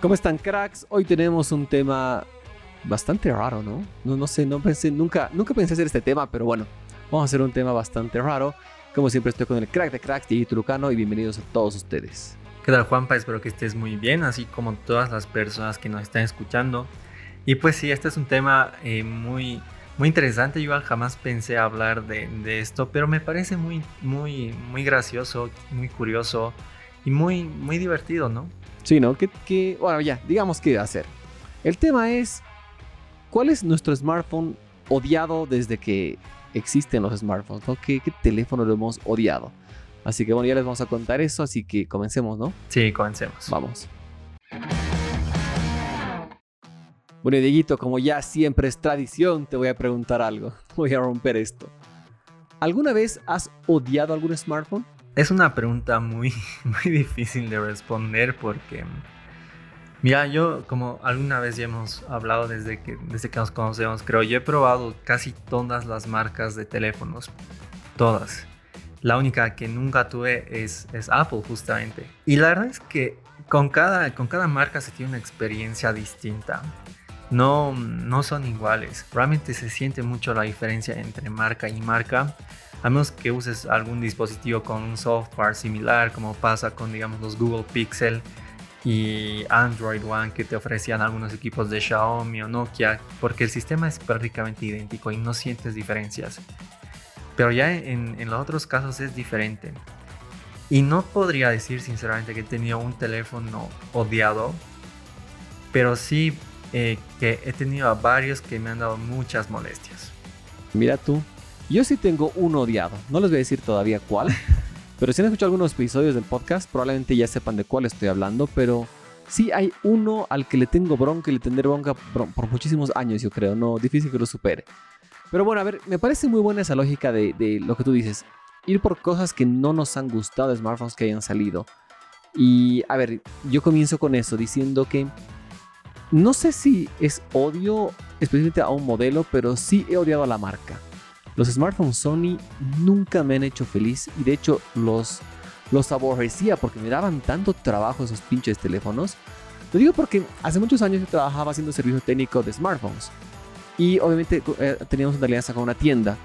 ¿Cómo están, cracks? Hoy tenemos un tema bastante raro, ¿no? No, no sé, no pensé, nunca, nunca pensé hacer este tema, pero bueno, vamos a hacer un tema bastante raro. Como siempre estoy con el crack de cracks, Diego Trucano, y bienvenidos a todos ustedes. ¿Qué tal, Juanpa? Espero que estés muy bien, así como todas las personas que nos están escuchando. Y pues sí, este es un tema eh, muy, muy interesante. Yo jamás pensé hablar de, de, esto, pero me parece muy, muy, muy gracioso, muy curioso y muy, muy divertido, ¿no? Sí, ¿no? Que, bueno, ya, digamos qué hacer. El tema es, ¿cuál es nuestro smartphone odiado desde que existen los smartphones? ¿Qué, teléfono lo hemos odiado? Así que bueno, ya les vamos a contar eso, así que comencemos, ¿no? Sí, comencemos. Vamos. Bueno, Dieguito, como ya siempre es tradición, te voy a preguntar algo. Voy a romper esto. ¿Alguna vez has odiado algún smartphone? Es una pregunta muy, muy difícil de responder porque, mira, yo como alguna vez ya hemos hablado desde que, desde que nos conocemos, creo, yo he probado casi todas las marcas de teléfonos, todas. La única que nunca tuve es, es Apple justamente. Y la verdad es que con cada, con cada marca se tiene una experiencia distinta. No, no son iguales. Realmente se siente mucho la diferencia entre marca y marca a menos que uses algún dispositivo con un software similar, como pasa con digamos los Google Pixel y Android One que te ofrecían algunos equipos de Xiaomi o Nokia, porque el sistema es prácticamente idéntico y no sientes diferencias. Pero ya en, los otros casos es diferente. Y no podría decir sinceramente que he tenido un teléfono odiado, pero sí eh, que he tenido varios que me han dado muchas molestias. Mira tú, yo sí tengo uno odiado. No les voy a decir todavía cuál. pero si han escuchado algunos episodios del podcast, probablemente ya sepan de cuál estoy hablando. Pero sí hay uno al que le tengo bronca y le tendré bronca por muchísimos años, yo creo. No, difícil que lo supere. Pero bueno, a ver, me parece muy buena esa lógica de, de lo que tú dices. Ir por cosas que no nos han gustado de smartphones que hayan salido. Y a ver, yo comienzo con eso diciendo que no sé si es odio específicamente a un modelo, pero sí he odiado a la marca. Los smartphones Sony nunca me han hecho feliz y de hecho los, los aborrecía porque me daban tanto trabajo esos pinches teléfonos. Lo digo porque hace muchos años yo trabajaba haciendo servicio técnico de smartphones y obviamente eh, teníamos una alianza con una tienda.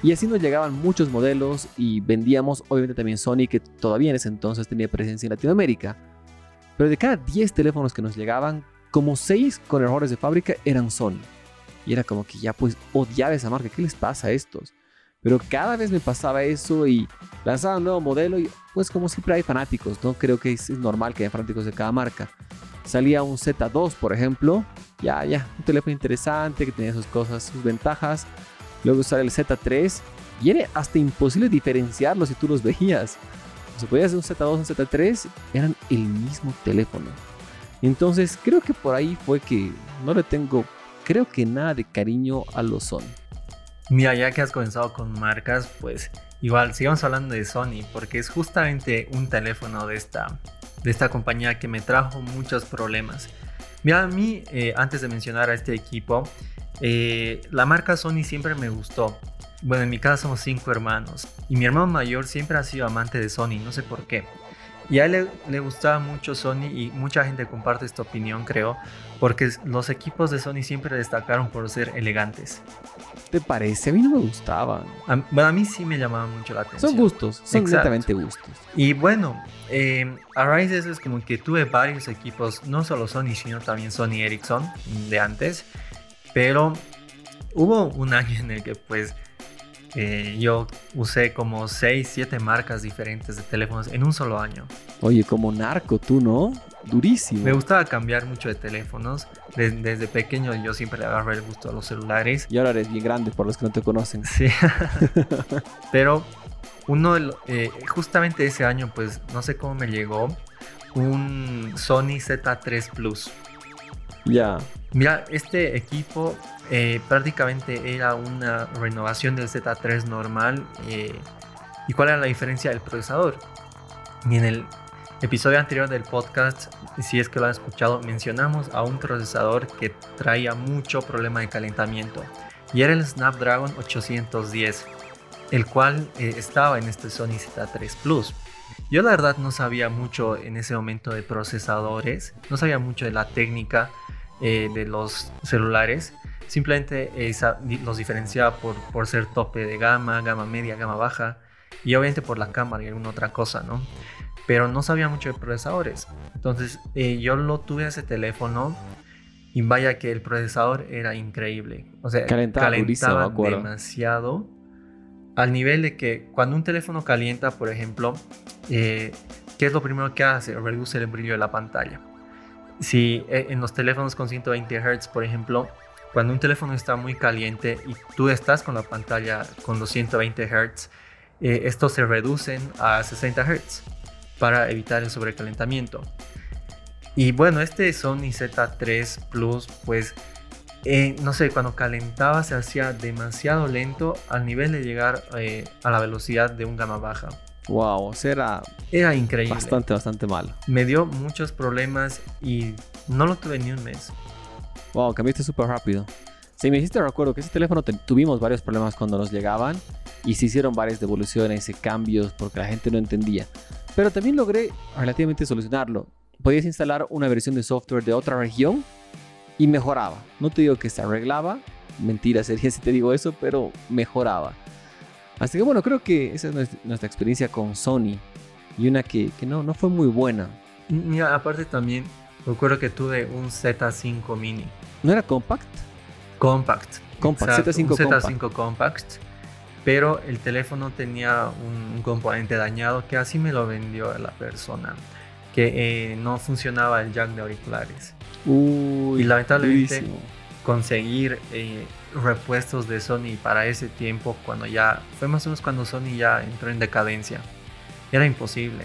Y así nos llegaban muchos modelos y vendíamos obviamente también Sony que todavía en ese entonces tenía presencia en Latinoamérica. Pero de cada 10 teléfonos que nos llegaban, como 6 con errores de fábrica eran Sony. Y era como que ya pues odiaba esa marca. ¿Qué les pasa a estos? Pero cada vez me pasaba eso y lanzaba un nuevo modelo y pues como siempre hay fanáticos, ¿no? Creo que es, normal que haya fanáticos de cada marca. Salía un Z2, por ejemplo. Ya, ya, un teléfono interesante que tenía sus cosas, sus ventajas. Luego sale el Z3 y era hasta imposible diferenciarlos si tú los veías. Se podía hacer un Z2, un Z3, eran el mismo teléfono. Entonces creo que por ahí fue que no le tengo creo que nada de cariño a los Sony. Mira, ya que has comenzado con marcas, pues igual sigamos hablando de Sony, porque es justamente un teléfono de esta, de esta compañía que me trajo muchos problemas. Mira, a mí, eh, antes de mencionar a este equipo, eh, la marca Sony siempre me gustó. Bueno, en mi casa somos cinco hermanos y mi hermano mayor siempre ha sido amante de Sony, no sé por qué. Y a él le, gustaba mucho Sony y mucha gente comparte esta opinión, creo, porque los equipos de Sony siempre destacaron por ser elegantes. ¿Te parece? A mí no me gustaban. A, bueno, a mí sí me llamaba mucho la atención. Son gustos, son exactamente gustos. Y bueno, eh, a raíz de eso es como que tuve varios equipos, no solo Sony, sino también Sony Ericsson de antes. Pero hubo un año en el que pues eh, yo usé como 6, 7 marcas diferentes de teléfonos en un solo año. Oye, como narco tú, ¿no? Durísimo. Me gustaba cambiar mucho de teléfonos. Desde, pequeño yo siempre le agarré el gusto a los celulares. Y ahora eres bien grande por los que no te conocen. Sí. Pero uno, eh, justamente ese año, pues no sé cómo me llegó un Sony Z3 Plus. Ya. Mira, este equipo eh, prácticamente era una renovación del Z3 normal. Eh, ¿Y cuál era la diferencia del procesador? En el episodio anterior del podcast, si es que lo han escuchado, mencionamos a un procesador que traía mucho problema de calentamiento. Y era el Snapdragon 810, el cual eh, estaba en este Sony Z3 Plus. Yo la verdad no sabía mucho en ese momento de procesadores, no sabía mucho de la técnica eh, de los celulares. Simplemente eh, los diferenciaba por, por ser tope de gama, gama media, gama baja y obviamente por la cámara y alguna otra cosa, ¿no? Pero no sabía mucho de procesadores. Entonces eh, yo lo tuve ese teléfono y vaya que el procesador era increíble. O sea, calentaba, demasiado al nivel de que cuando un teléfono calienta, por ejemplo, eh, ¿qué es lo primero que hace? Reduce el brillo de la pantalla. Si eh, en los teléfonos con 120 Hz, por ejemplo, cuando un teléfono está muy caliente y tú estás con la pantalla con los 120 Hz, eh, estos se reducen a 60 Hz para evitar el sobrecalentamiento. Y bueno, este Sony Z3 Plus, pues eh, no sé, cuando calentaba se hacía demasiado lento al nivel de llegar eh, a la velocidad de un gama baja. Wow, o era, era increíble. Bastante, bastante malo. Me dio muchos problemas y no lo tuve ni un mes. Wow, cambiaste súper rápido. Sí, me hiciste recuerdo que ese teléfono tuvimos varios problemas cuando nos llegaban y se hicieron varias devoluciones y cambios porque la gente no entendía. Pero también logré relativamente solucionarlo. Podías instalar una versión de software de otra región y mejoraba. No te digo que se arreglaba, mentira sería si te digo eso, pero mejoraba. Así que bueno, creo que esa es nuestra experiencia con Sony y una que, que no, no fue muy buena. Mira, aparte también recuerdo que tuve un Z5 Mini. ¿No era compact? Compact. Compact, Z5 un Z5 compact. Pero el teléfono tenía un, componente dañado que así me lo vendió la persona. Que eh, no funcionaba el jack de auriculares y lamentablemente conseguir eh, repuestos de Sony para ese tiempo, cuando ya fue más o menos cuando Sony ya entró en decadencia, era imposible.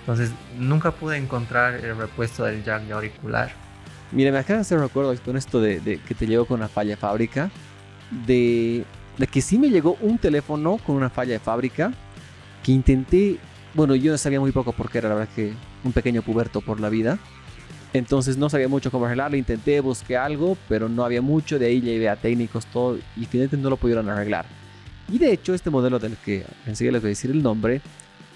Entonces nunca pude encontrar el repuesto del jack de auricular. Mira, me acaba de hacer recuerdo con esto de, que te llegó con una falla de fábrica, de, de que sí me llegó un teléfono con una falla de fábrica, que intenté, bueno, yo sabía muy poco porque era la verdad que un pequeño puberto por la vida, entonces no sabía mucho cómo arreglarlo, intenté, busqué algo, pero no había mucho, de ahí llevé a técnicos todo y finalmente no lo pudieron arreglar. Y de hecho este modelo del que enseguida les voy a decir el nombre,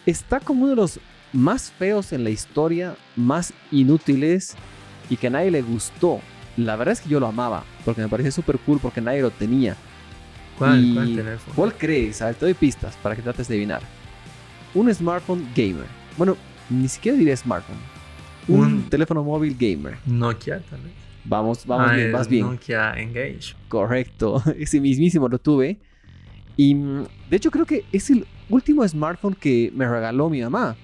está como uno de los más feos en la historia, más inútiles y que a nadie le gustó. La verdad es que yo lo amaba, porque me parecía súper cool, porque nadie lo tenía. ¿Cuál, ¿cuál teléfono? ¿Cuál crees? A ver, te doy pistas para que trates de adivinar. Un smartphone gamer. Bueno, ni siquiera diría smartphone un, teléfono móvil gamer. Nokia, tal vez. Vamos, vamos ah, bien, más bien. Nokia Engage. Correcto, ese mismísimo lo tuve. Y mm, de hecho creo que es el último smartphone que me regaló mi mamá.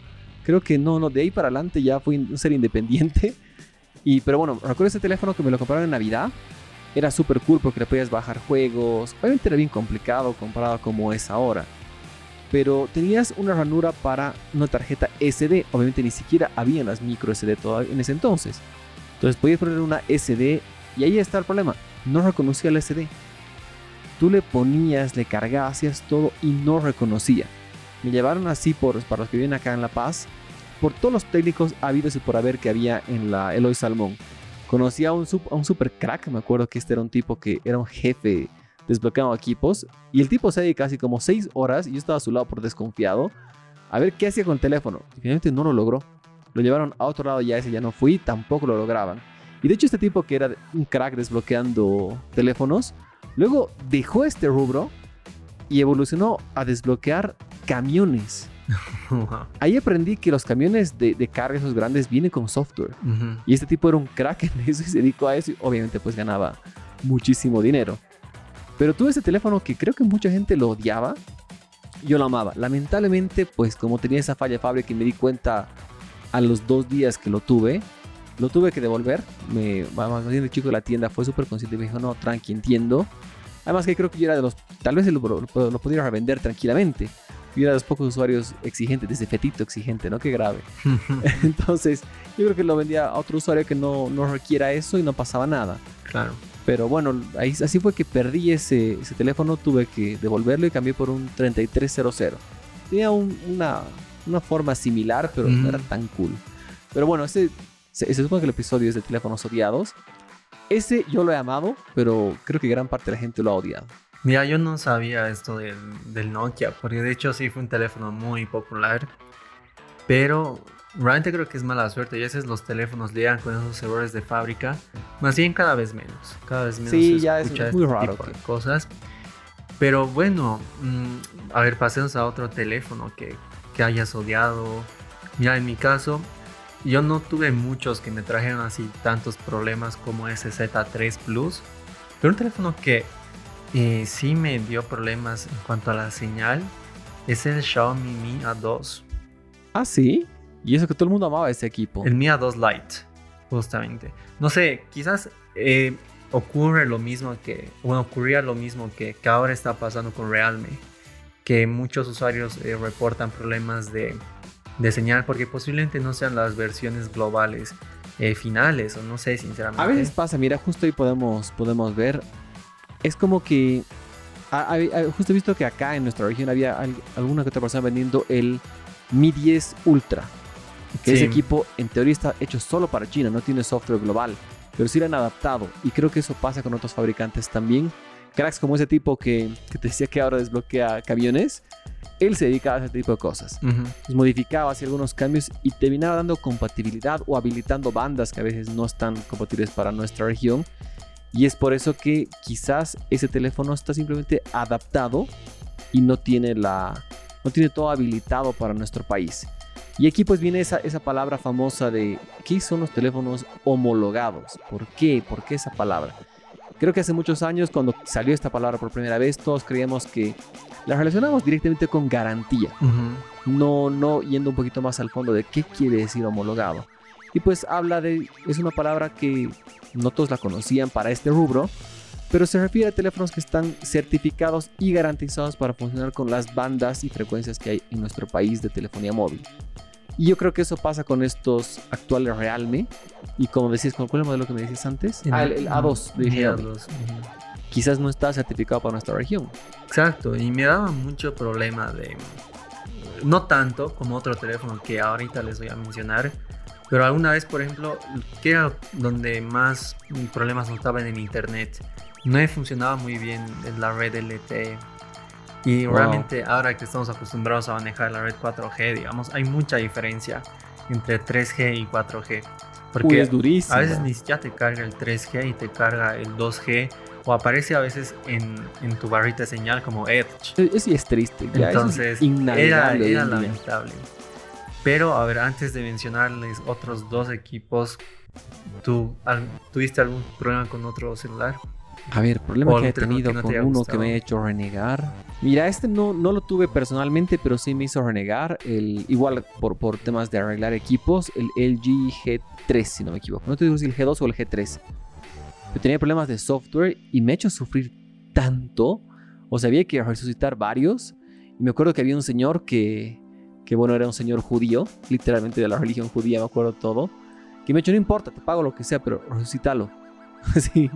Creo que no, no, de ahí para adelante ya fui un ser independiente. Y, pero bueno, recuerdo ese teléfono que me lo compraron en Navidad. Era súper cool porque le podías bajar juegos. Obviamente era bien complicado comparado como es ahora pero tenías una ranura para una tarjeta SD. Obviamente ni siquiera había las micro SD todavía en ese entonces. Entonces podías poner una SD y ahí está el problema. No reconocía el SD. Tú le ponías, le cargabas, hacías todo y no reconocía. Me llevaron así por, para los que viven acá en La Paz, por todos los técnicos habidos y por haber que había en la Eloy Salmón. Conocí a un, a un super crack, me acuerdo que este era un tipo que era un jefe desbloqueando equipos. Y el tipo se dedica casi como 6 horas y yo estaba a su lado por desconfiado a ver qué hacía con el teléfono. Y finalmente no lo logró. Lo llevaron a otro lado ya ese ya no fui, tampoco lo lograban. Y de hecho este tipo que era un crack desbloqueando teléfonos, luego dejó este rubro y evolucionó a desbloquear camiones. Ahí aprendí que los camiones de, carga esos grandes vienen con software. Y este tipo era un crack en eso y se dedicó a eso y obviamente pues ganaba muchísimo dinero. Pero tuve ese teléfono que creo que mucha gente lo odiaba. Yo lo amaba. Lamentablemente, pues como tenía esa falla de fábrica y me di cuenta a los dos días que lo tuve, lo tuve que devolver. Me, más bien el chico de la tienda fue súper consciente y me dijo, no, tranqui, entiendo. Además que creo que yo era de los, tal vez lo, lo, pudiera revender tranquilamente. Yo era de los pocos usuarios exigentes, de ese fetito exigente, ¿no? Qué grave. Entonces, yo creo que lo vendía a otro usuario que no, no requiera eso y no pasaba nada. Claro. Pero bueno, ahí, así fue que perdí ese, ese teléfono, tuve que devolverlo y cambié por un 3300. Tenía una, una, forma similar, pero no era tan cool. Pero bueno, ese, se, supone que el episodio es de teléfonos odiados. Ese yo lo he amado, pero creo que gran parte de la gente lo ha odiado. Mira, yo no sabía esto del, del Nokia, porque de hecho sí fue un teléfono muy popular. Pero realmente creo que es mala suerte. Y a veces los teléfonos llegan con esos errores de fábrica. Más bien cada vez menos. Cada vez menos. Sí, se ya es muy este raro tipo que- de cosas. Pero bueno, mm, a ver, pasemos a otro teléfono que, que hayas odiado. Ya en mi caso, yo no tuve muchos que me trajeron así tantos problemas como ese Z3 Plus. Pero un teléfono que eh, sí me dio problemas en cuanto a la señal es el Xiaomi Mi A2. Ah, sí. Y eso que todo el mundo amaba ese equipo. El Mi A2 Lite, justamente. No sé, quizás eh, ocurre lo mismo que, bueno, ocurría lo mismo que, que ahora está pasando con Realme, que muchos usuarios eh, reportan problemas de, de señal porque posiblemente no sean las versiones globales eh, finales, o no sé, sinceramente. A veces pasa, mira, justo ahí podemos, podemos ver. Es como que. a- a- a- justo he visto que acá en nuestra región había al- alguna que otra persona vendiendo el Mi 10 Ultra. Que Sí. ese equipo en teoría está hecho solo para China, no tiene software global. Pero sí lo han adaptado. Y creo que eso pasa con otros fabricantes también. Cracks como ese tipo que, que te decía que ahora desbloquea camiones. Él se dedicaba a ese tipo de cosas Ujú. pues, modificaba, hacía algunos cambios y terminaba dando compatibilidad o habilitando bandas que a veces no están compatibles para nuestra región. Y es por eso que quizás ese teléfono está simplemente adaptado y no tiene, la, no tiene todo habilitado para nuestro país. Y aquí pues viene esa, esa palabra famosa de ¿qué son los teléfonos homologados? ¿Por qué? ¿Por qué esa palabra? Creo que hace muchos años cuando salió esta palabra por primera vez todos creíamos que la relacionamos directamente con garantía Ujú. no, no yendo un poquito más al fondo de qué quiere decir homologado. Y pues habla de, es una palabra que no todos la conocían para este rubro, pero se refiere a teléfonos que están certificados y garantizados para funcionar con las bandas y frecuencias que hay en nuestro país de telefonía móvil. Y yo creo que eso pasa con estos actuales Realme. Y como decís, ¿cuál fue el modelo que me decías antes? Ah, el, el A2 de Mi Xiaomi. A2, ujú. Quizás no está certificado para nuestra región. Exacto, y me daba mucho problema de... No tanto como otro teléfono que ahorita les voy a mencionar, pero alguna vez, por ejemplo, que era donde más problemas notaban en internet, no me funcionaba muy bien en la red LTE. Y Wow. realmente ahora que estamos acostumbrados a manejar la red 4G, digamos, hay mucha diferencia entre 3G y 4G. Porque Uy, es durísimo. a veces ni siquiera te carga el 3G y te carga el 2G o aparece a veces en, en tu barrita de señal como Edge. Eso sí es triste. Ya, eso es Entonces era, lamentable. Pero a ver, antes de mencionarles otros dos equipos, ¿tú al- tuviste algún problema con otro celular? A ver, problema que he tenido que no te con uno que me ha hecho renegar. Mira, este no, no lo tuve personalmente, pero sí me hizo renegar. El, igual por, por temas de arreglar equipos, el LG G3, si no me equivoco. No te digo si el G2 o el G3. Yo tenía problemas de software y me ha hecho sufrir tanto. O sea, había que resucitar varios. Y me acuerdo que había un señor que, que bueno, era un señor judío, literalmente de la religión judía, me acuerdo todo. Que me ha dicho, no importa, te pago lo que sea, pero resucítalo. sí.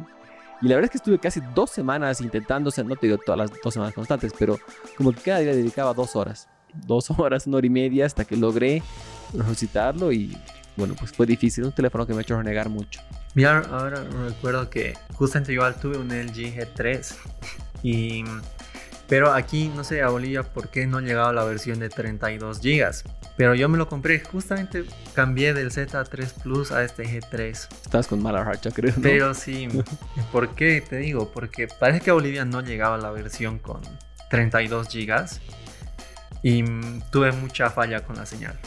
Y la verdad es que estuve casi dos semanas intentando, o sea, no te digo todas las dos semanas constantes, pero como que cada día dedicaba dos horas. Dos horas, una hora y media hasta que logré resucitarlo y bueno, pues fue difícil. Un teléfono que me ha hecho renegar mucho. Mira, ahora recuerdo que justamente igual tuve un LG G3 y pero aquí no sé a Bolivia por qué no llegaba la versión de 32 GB. Pero yo me lo compré, justamente cambié del Z3 Plus a este G3. Estabas con mala racha, creo. ¿no? Pero sí, ¿por qué te digo? Porque parece que a Bolivia no llegaba la versión con 32 GB y tuve mucha falla con la señal.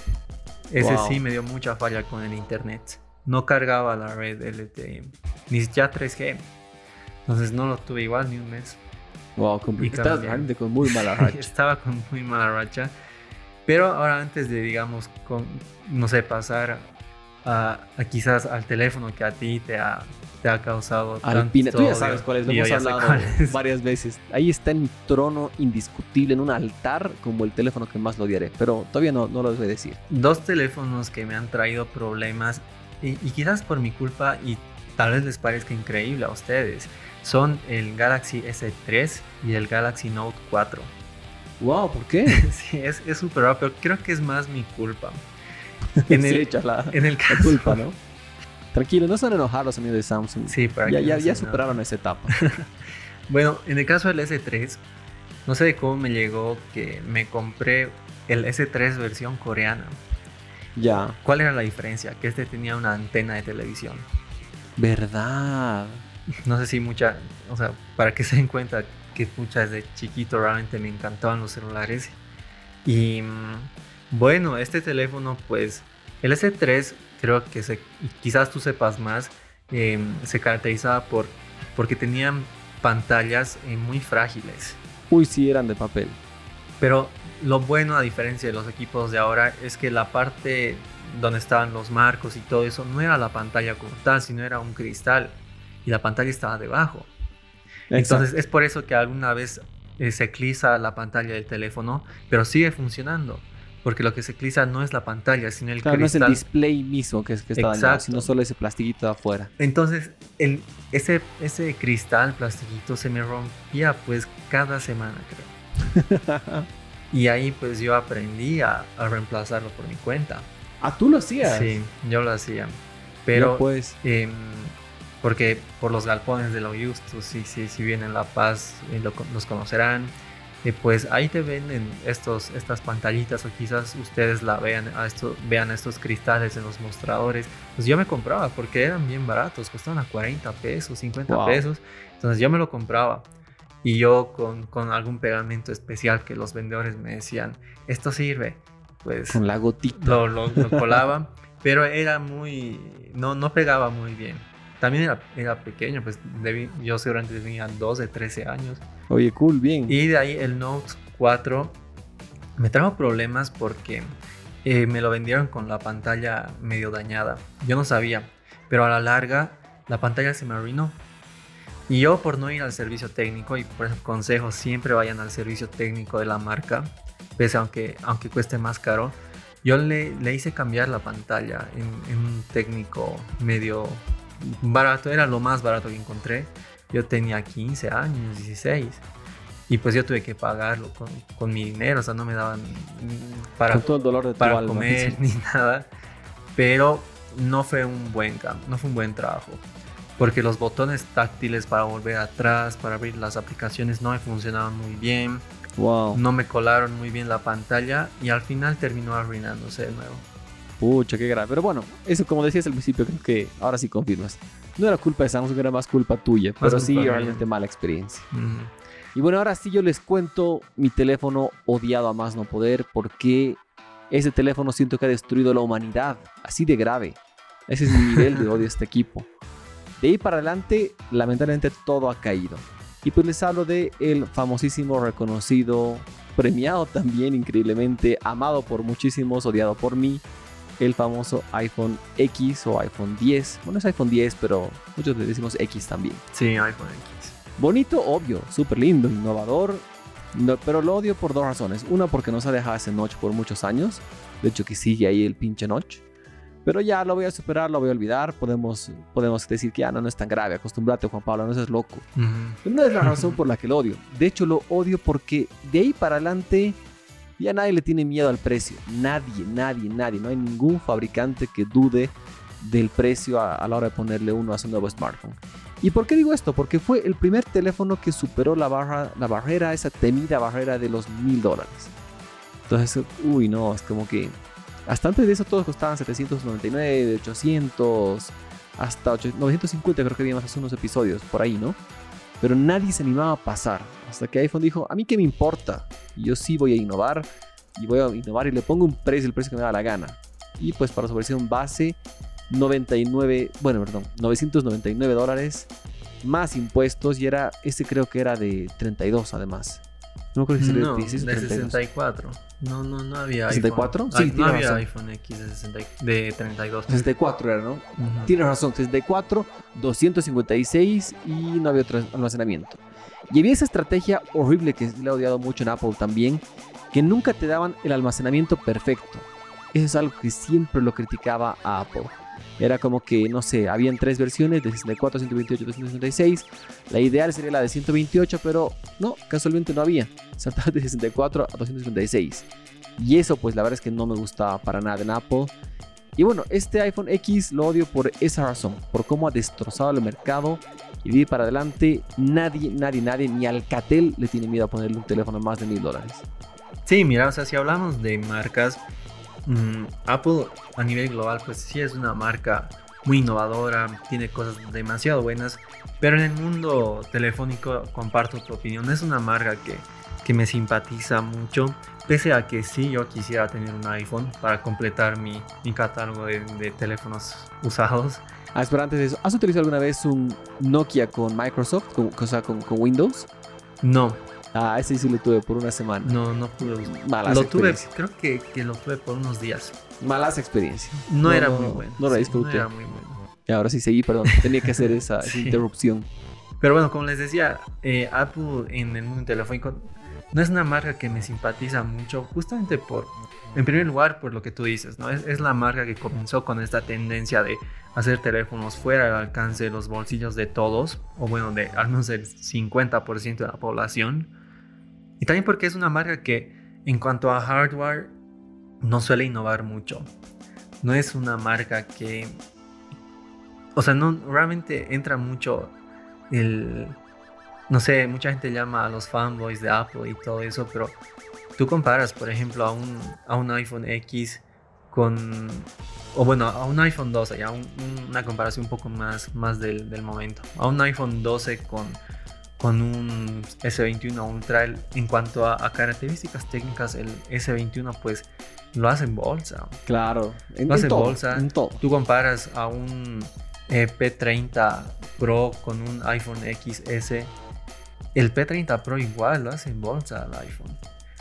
Ese Wow. sí me dio mucha falla con el internet. No cargaba la red LTE, ni siquiera 3G. Entonces no lo tuve igual ni un mes. Wow, complicado. Estabas realmente con muy mala racha. Estaba con muy mala racha. Pero ahora antes de, digamos, con, no sé, pasar a, a quizás al teléfono que a ti te ha, te ha causado Alpina, tú ya sabes cuál es, lo y yo hemos hablado varias veces. Ahí está en mi trono indiscutible, en un altar, como el teléfono que más lo odiaré. Pero todavía no, no lo voy a decir. Dos teléfonos que me han traído problemas y, y quizás por mi culpa y tal vez les parezca increíble a ustedes. Son el Galaxy S3 y el Galaxy Note 4. Wow, ¿por qué? Sí, es súper raro, pero creo que es más mi culpa. En Se el, echa la, en el la caso, culpa, ¿no? Tranquilo, no están enojados los amigos de Samsung. Sí, para ya, que ya, no ya se superaron esa etapa. Bueno, en el caso del S3, no sé cómo me llegó que me compré el S3 versión coreana. Ya. ¿Cuál era la diferencia? Que este tenía una antena de televisión. ¿Verdad? No sé si mucha, o sea, para que se den cuenta que desde chiquito realmente me encantaban los celulares. Y mm, bueno, este teléfono, pues, el S3 creo que se, quizás tú sepas más, em, se caracterizaba por, porque tenían pantallas eh, muy frágiles. Uy, sí, eran de papel. Pero lo bueno, a diferencia de los equipos de ahora, es que la parte donde estaban los marcos y todo eso no era la pantalla como tal, sino era un cristal y la pantalla estaba debajo. Entonces es por eso que alguna vez eh, se clisa la pantalla del teléfono, pero sigue funcionando. Porque lo que se clisa no es la pantalla, sino el claro, cristal. no es el display mismo que, es, que está dañado, sino solo ese plastiquito de afuera. Entonces, el, ese, ese cristal, plastiquito, se me rompía pues cada semana, creo. y ahí pues yo aprendí a, a reemplazarlo por mi cuenta. Ah, tú lo hacías. Sí, yo lo hacía. Pero, pues. Eh, porque por los galpones de la Justus, si, si, si vienen en La Paz, eh, lo, los conocerán. Pues ahí te venden estos, estas pantallitas o quizás ustedes la vean, a esto, vean estos cristales en los mostradores. Pues yo me compraba porque eran bien baratos, costaban a 40 pesos, 50 pesos. Entonces yo me lo compraba. Y yo con, con, algún pegamento especial que los vendedores me decían, esto sirve pues... Con la gotita. Lo, lo, colaba, pero era muy... No, no pegaba muy bien. También era, era pequeño, pues yo seguramente tenía 12, 13 años. Oye, cool, bien. Y de ahí el Note 4 me trajo problemas porque eh, me lo vendieron con la pantalla medio dañada. Yo no sabía, pero a la larga la pantalla se me arruinó. Y yo por no ir al servicio técnico, y por ese consejo, siempre vayan al servicio técnico de la marca, pese aunque, aunque cueste más caro. Yo le, le hice cambiar la pantalla en, un técnico medio barato, era lo más barato que encontré. Yo tenía 15 años, 16. Y pues yo tuve que pagarlo con, con mi dinero, o sea, no me daban para, todo el dolor de para comer ni nada. Pero no fue un buen no fue un buen trabajo. Porque los botones táctiles para volver atrás, para abrir las aplicaciones no me funcionaban muy bien. No me colaron muy bien la pantalla y al final terminó arruinándose de nuevo. Pucha, qué grave. Pero bueno, eso como decías al principio, creo que ahora sí confirmas. No era culpa de Samsung, era más culpa tuya. pero sí, realmente mala experiencia. Y bueno, ahora sí yo les cuento mi teléfono odiado a más no poder porque ese teléfono siento que ha destruido la humanidad. Así de grave. Ese es mi nivel de odio a este equipo. De ahí para adelante, lamentablemente todo ha caído. Y pues les hablo de el famosísimo, reconocido, premiado también increíblemente, amado por muchísimos, odiado por mí, el famoso iPhone X o iPhone 10. Bueno, es iPhone 10, pero muchos le decimos X también. Sí, iPhone X. Bonito, obvio, súper lindo, innovador, pero lo odio por dos razones. Una, porque nos ha dejado ese notch por muchos años. De hecho, que sigue ahí el pinche notch. Pero ya lo voy a superar, lo voy a olvidar. Podemos, podemos decir que ya no, no es tan grave. Acostúmbrate, Juan Pablo, no seas loco. no es la razón por la que lo odio. De hecho, lo odio porque de ahí para adelante ya nadie le tiene miedo al precio. Nadie, nadie, nadie. No hay ningún fabricante que dude del precio a, la hora de ponerle uno a su nuevo smartphone. ¿Y por qué digo esto? Porque fue el primer teléfono que superó la, barra, la barrera, esa temida barrera de los mil dólares. Entonces, uy, no, es como que hasta antes de eso todos costaban 799, 800, hasta 950 creo que vimos hace unos episodios por ahí, ¿no? Pero nadie se animaba a pasar. Hasta que iPhone dijo, a mí qué me importa. Yo sí voy a innovar. Y voy a innovar y le pongo un precio, el precio que me da la gana. Y pues para su versión base, 99, bueno, perdón, 999 dólares más impuestos. Y era, ese creo que era de 32 además. No creo que sea no, de 64. No, no, no había iPhone. ¿64? Sí, no había iPhone X de, 32. 64 era, ¿no? Tienes razón, 64, 256 y no había otro almacenamiento. Y había esa estrategia horrible que le he odiado mucho en Apple también, que nunca te daban el almacenamiento perfecto. Eso es algo que siempre lo criticaba a Apple. Era como que, no sé, habían tres versiones de 64, 128, 256. La ideal sería la de 128, pero no, casualmente no había. Saltaba de 64 a 256. Y eso, pues la verdad es que no me gustaba para nada en Apple. Y bueno, este iPhone X lo odio por esa razón, por cómo ha destrozado el mercado. Y de para adelante, nadie, nadie, nadie, ni Alcatel le tiene miedo a ponerle un teléfono más de mil dólares. Sí, mira, o sea, si hablamos de marcas mm, Apple a nivel global pues sí es una marca muy innovadora, tiene cosas demasiado buenas, pero en el mundo telefónico comparto tu opinión, es una marca que, que me simpatiza mucho, pese a que sí yo quisiera tener un iPhone para completar mi, mi catálogo de, de teléfonos usados. Ah, espera, antes de eso, ¿has utilizado alguna vez un Nokia con Microsoft, con, o sea, con, con Windows? No, Ah, ese sí lo tuve por una semana. no, no pude usar. Malas Lo tuve, experiencias. creo que, que lo tuve por unos días. Malas experiencias. No, era muy bueno. No la sí, disfruté. era muy bueno. Y ahora sí seguí, perdón. Tenía que hacer esa, esa Sí. interrupción. Pero bueno, como les decía, eh, Apple en el mundo telefónico no es una marca que me simpatiza mucho, justamente por, en primer lugar, por lo que tú dices, ¿no? Es, es la marca que comenzó con esta tendencia de hacer teléfonos fuera del alcance de los bolsillos de todos, o bueno, de al menos del 50% de la población. Y también porque es una marca que, en cuanto a hardware, no suele innovar mucho. No es una marca que... O sea, no realmente entra mucho el... No sé, mucha gente llama a los fanboys de Apple y todo eso, pero tú comparas, por ejemplo, a un, a un iPhone X con... O bueno, a un iPhone 12, ya un- un- una comparación un poco más, más del, del momento. A un iPhone 12 con, con un S21 Ultra, el- en cuanto a, a características técnicas, el S21 pues lo hace en bolsa. Claro. En, Lo hace en todo, bolsa. En todo. Tú comparas a un eh, P30 Pro con un iPhone XS. El P30 Pro igual lo hace en bolsa al iPhone.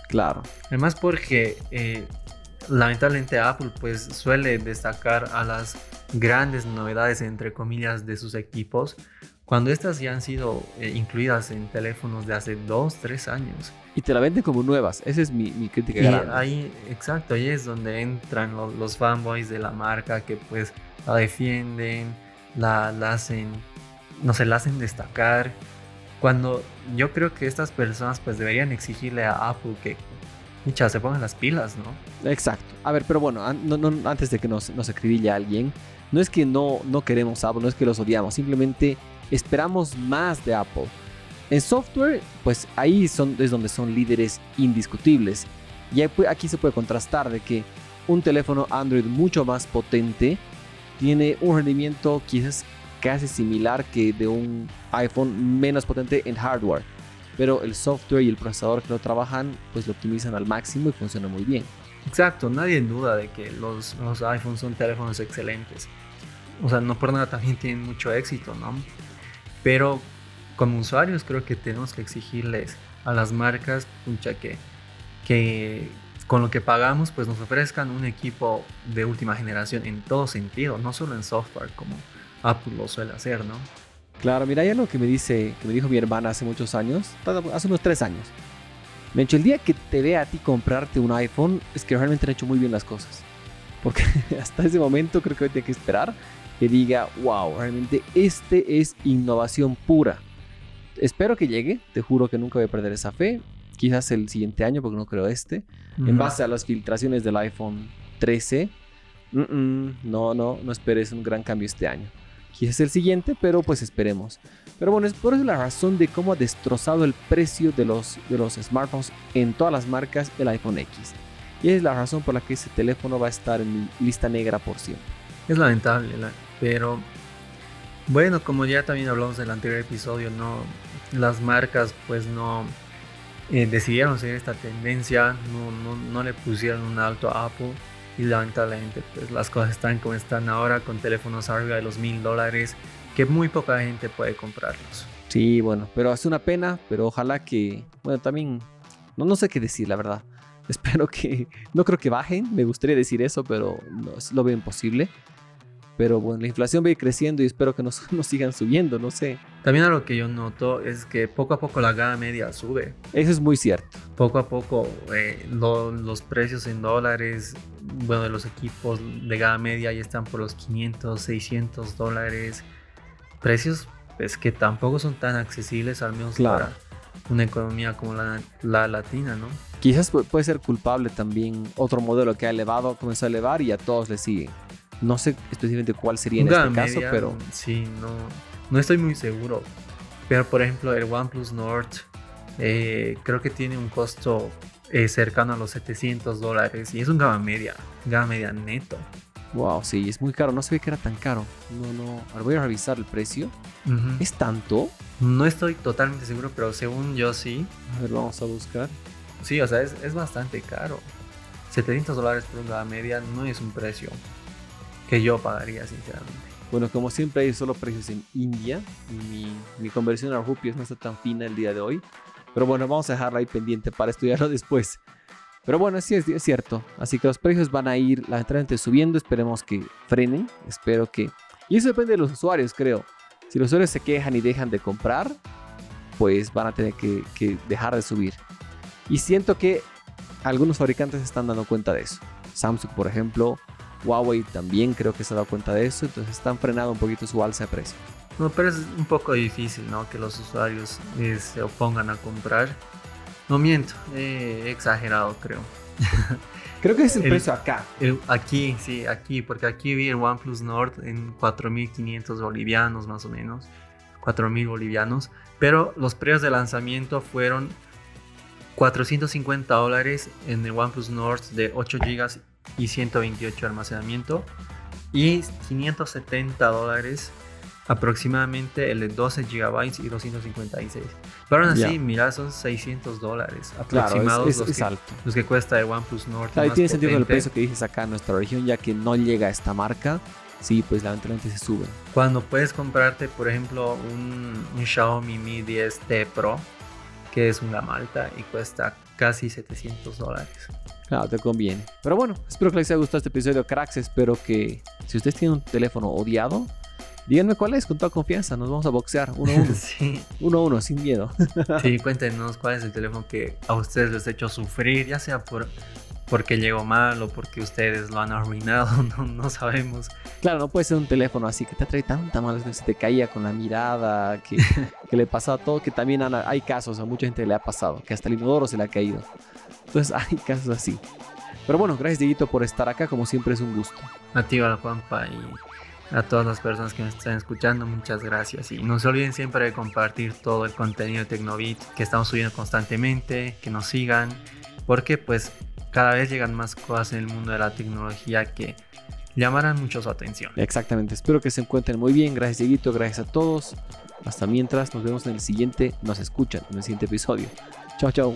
Claro. Además porque eh, lamentablemente Apple pues suele destacar a las grandes novedades entre comillas de sus equipos cuando estas ya han sido eh, incluidas en teléfonos de hace 2, 3 años. Y te la venden como nuevas. Esa es mi, mi crítica Y grande. ahí, exacto, ahí es donde entran lo- los fanboys de la marca que pues la defienden, la, la hacen, no se la hacen destacar. Cuando yo creo que estas personas pues deberían exigirle a Apple que, mucha, se pongan las pilas, ¿no? Exacto. A ver, pero bueno, no- no- antes de que nos, nos escribille alguien, no es que no, no queremos Apple, no es que los odiamos, simplemente esperamos más de Apple. En software, pues ahí son, es donde son líderes indiscutibles. Y aquí se puede contrastar de que un teléfono Android mucho más potente tiene un rendimiento quizás casi similar que de un iPhone menos potente en hardware. Pero el software y el procesador que lo trabajan, pues lo optimizan al máximo y funciona muy bien. Exacto, nadie duda de que los, los iPhones son teléfonos excelentes. O sea, no por nada también tienen mucho éxito, ¿no? Pero como usuarios creo que tenemos que exigirles a las marcas, pucha, que, que con lo que pagamos pues nos ofrezcan un equipo de última generación en todo sentido, no solo en software como Apple lo suele hacer, ¿no? Claro, mira, hay algo que me dice, que me dijo mi hermana hace muchos años, hace unos tres años. Me dicho, el día que te vea a ti comprarte un iPhone, es que realmente han hecho muy bien las cosas. Porque hasta ese momento creo que hoy hay que esperar que diga, wow, realmente este es innovación pura. Espero que llegue, te juro que nunca voy a perder esa fe. Quizás el siguiente año, porque no creo este. En base a las filtraciones del iPhone 13, mm, mm, no, no, no esperes un gran cambio este año. Quizás el siguiente, pero pues esperemos. Pero bueno, es por eso la razón de cómo ha destrozado el precio de los, de los smartphones en todas las marcas el iPhone X. Y es la razón por la que ese teléfono va a estar en mi lista negra por siempre. Es lamentable, la- pero bueno, como ya también hablamos en el anterior episodio, no, las marcas pues no eh, decidieron seguir esta tendencia, no, no, no le pusieron un alto a Apple y lamentablemente pues las cosas están como están ahora con teléfonos arriba de los mil dólares que muy poca gente puede comprarlos. Sí, bueno, pero es una pena, pero ojalá que, bueno, también, no, no sé qué decir, la verdad. Espero que, no creo que bajen, me gustaría decir eso, pero no, es- lo veo imposible. Pero bueno, la inflación va a ir creciendo y espero que no, su- no sigan subiendo, no sé. También algo que yo noto es que poco a poco la gama media sube. Eso es muy cierto. poco a poco eh, lo- los precios en dólares, bueno, de los equipos de gama media ya están por los 500, 600 dólares. Precios pues, que tampoco son tan accesibles, al menos Claro. para una economía como la, la latina, ¿no? Quizás pu- puede ser culpable también otro modelo que ha elevado, comenzó a elevar y a todos le sigue. No sé específicamente cuál sería en este caso, pero Sí, no, no estoy muy seguro. Pero por ejemplo, el OnePlus Nord eh, creo que tiene un costo eh, cercano a los 700 dólares y es un gama media, gama media neto. Wow, sí, es muy caro. No se ve que era tan caro. No, no. Ahora voy a revisar el precio. ¿Es tanto? No estoy totalmente seguro, pero según yo sí. A ver, vamos a buscar. Sí, o sea, es, es bastante caro. 700 dólares por una gama media no es un precio que yo pagaría, sinceramente. Bueno, como siempre hay solo precios en India. Mi, mi conversión a rupias no está tan fina el día de hoy. Pero bueno, vamos a dejarla ahí pendiente para estudiarlo después. Pero bueno, sí es, cierto. Así que los precios van a ir lamentablemente subiendo. Esperemos que frenen. Espero que... Y eso depende de los usuarios, creo. Si los usuarios se quejan y dejan de comprar, pues van a tener que, que dejar de subir. Y siento que algunos fabricantes están dando cuenta de eso. Samsung, por ejemplo, Huawei también creo que se ha dado cuenta de eso. Entonces están frenando un poquito su alza de precio. No, pero es un poco difícil, ¿no? Que los usuarios eh, se opongan a comprar. No miento, he exagerado, creo. Creo que es el, El- precio acá. El- aquí, sí, aquí, porque aquí vi el OnePlus Nord en 4.500 bolivianos más o menos, 4.000 bolivianos, pero los precios de lanzamiento fueron 450 dólares en el OnePlus Nord de 8 GB y 128 de almacenamiento y 570 dólares aproximadamente el de 12 GB y 256. Pero aún así, Ya. mira, son 600 dólares Claro, aproximados es, es- los, es que, alto. los que cuesta el OnePlus Nord. Claro, más tiene sentido con el potente. precio que dices acá en nuestra región, ya que no llega a esta marca. Sí, pues lamentablemente se sube. Cuando puedes comprarte, por ejemplo, un, un Xiaomi Mi 10T Pro, que es una gama alta y cuesta casi 700 dólares. Claro, te conviene. Pero bueno, espero que les haya gustado este episodio, cracks. Espero que si ustedes tienen un teléfono odiado, díganme cuál es con toda confianza. Nos vamos a boxear uno a uno. sí, uno a uno, sin miedo. sí, cuéntenos cuál es el teléfono que a ustedes les ha hecho sufrir, ya sea por porque llegó mal o porque ustedes lo han arruinado, no, no sabemos. Claro, no puede ser un teléfono así que te trae tanta mala que se te caía con la mirada, que, que le pasaba todo, que también han- hay casos, a mucha gente le ha pasado, que hasta el inodoro se le ha caído. Entonces hay casos así. Pero bueno, gracias Dieguito por estar acá, como siempre es un gusto. A ti, a Juanpa, y a todas las personas que nos están escuchando, muchas gracias. Y no se olviden siempre de compartir todo el contenido de Tecnobit que estamos subiendo constantemente, que nos sigan, porque pues cada vez llegan más cosas en el mundo de la tecnología que llamarán mucho su atención. Exactamente, espero que se encuentren muy bien. Gracias Dieguito, gracias a todos. Hasta mientras, nos vemos en el siguiente, nos escuchan en el siguiente episodio. Chao, chao.